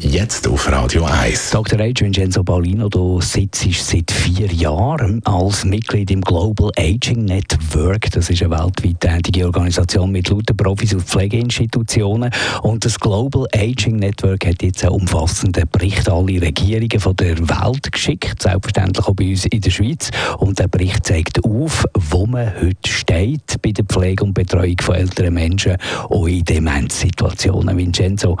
Jetzt auf Radio 1. Dr. H. Vincenzo Paulino, du sitzt seit vier Jahren als Mitglied im Global Aging Network. Das ist eine weltweit tätige Organisation mit lauter Profis und Pflegeinstitutionen. Und das Global Aging Network hat jetzt einen umfassenden Bericht an alle Regierungen von der Welt geschickt, selbstverständlich auch bei uns in der Schweiz. Und der Bericht zeigt auf, wo man heute steht bei der Pflege und Betreuung von älteren Menschen, auch in Demenzsituationen. Vincenzo,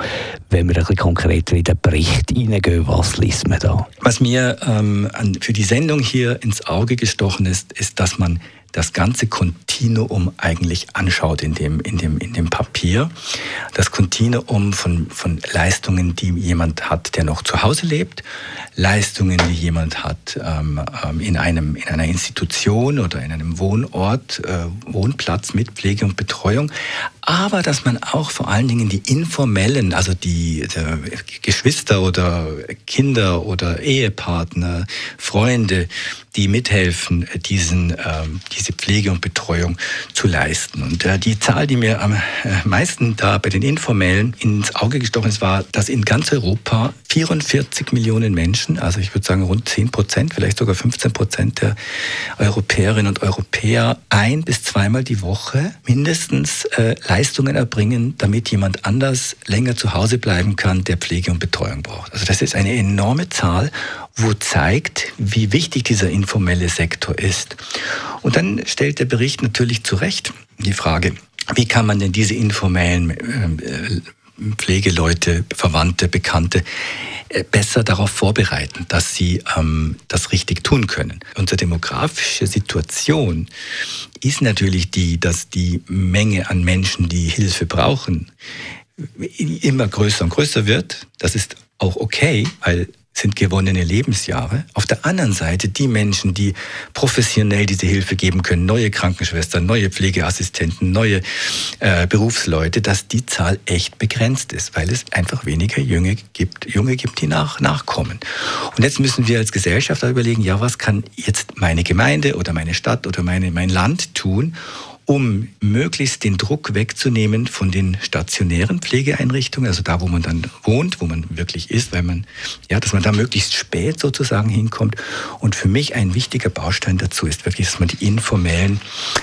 wenn wir ein bisschen konkret in den Bericht hineingehen, was liest man da? Was mir ähm, für die Sendung hier ins Auge gestochen ist, ist, dass man das ganze Kontinuum eigentlich anschaut in dem, in dem, in dem Papier. Das Kontinuum von, von Leistungen, die jemand hat, der noch zu Hause lebt, Leistungen, die jemand hat ähm, ähm, in, einem, in einer Institution oder in einem Wohnort, äh, Wohnplatz mit Pflege und Betreuung, aber dass man auch vor allen Dingen die informellen, also die, die Geschwister oder Kinder oder Ehepartner, Freunde, die mithelfen, diesen, äh, diese Pflege und Betreuung zu leisten. Und äh, die Zahl, die mir am äh, meisten da bei den Informellen ins Auge gestochen ist, war, dass in ganz Europa 44 Millionen Menschen, also ich würde sagen rund 10 Prozent, vielleicht sogar 15 Prozent der Europäerinnen und Europäer ein bis zweimal die Woche mindestens äh, Leistungen erbringen, damit jemand anders länger zu Hause bleiben kann, der Pflege und Betreuung braucht. Also das ist eine enorme Zahl wo zeigt, wie wichtig dieser informelle Sektor ist. Und dann stellt der Bericht natürlich zu Recht die Frage, wie kann man denn diese informellen äh, Pflegeleute, Verwandte, Bekannte äh, besser darauf vorbereiten, dass sie ähm, das richtig tun können. Unsere demografische Situation ist natürlich die, dass die Menge an Menschen, die Hilfe brauchen, immer größer und größer wird. Das ist auch okay, weil sind gewonnene Lebensjahre. Auf der anderen Seite die Menschen, die professionell diese Hilfe geben können, neue Krankenschwestern, neue Pflegeassistenten, neue äh, Berufsleute, dass die Zahl echt begrenzt ist, weil es einfach weniger Junge gibt, Junge gibt, die nach, nachkommen. Und jetzt müssen wir als Gesellschaft überlegen, ja, was kann jetzt meine Gemeinde oder meine Stadt oder meine, mein Land tun, um möglichst den Druck wegzunehmen von den stationären Pflegeeinrichtungen, also da, wo man dann wohnt, wo man wirklich ist, weil man, ja, dass man da möglichst spät sozusagen hinkommt. Und für mich ein wichtiger Baustein dazu ist wirklich, dass man die informellen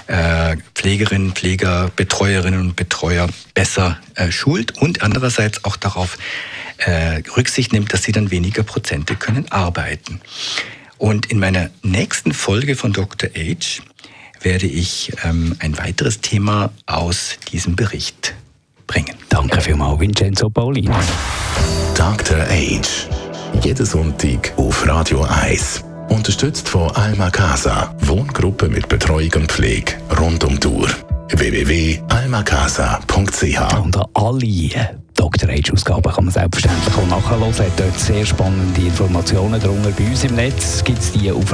äh, Pflegerinnen, Pfleger, Betreuerinnen und Betreuer besser äh, schult und andererseits auch darauf äh, Rücksicht nimmt, dass sie dann weniger Prozente können arbeiten. Und in meiner nächsten Folge von Dr. H werde ich ähm, ein weiteres Thema aus diesem Bericht bringen. Danke vielmals, Vincenzo Paulino. Dr. Age. Jeden Sonntag auf Radio 1. Unterstützt von Alma Casa. Wohngruppe mit Betreuung und Pflege rund um Tour. www.almacasa.ch Und an alle Dr. Age-Ausgaben kann man selbstverständlich auch nachhören. Hat dort sehr spannende Informationen drunter. Bei uns im Netz gibt es die auf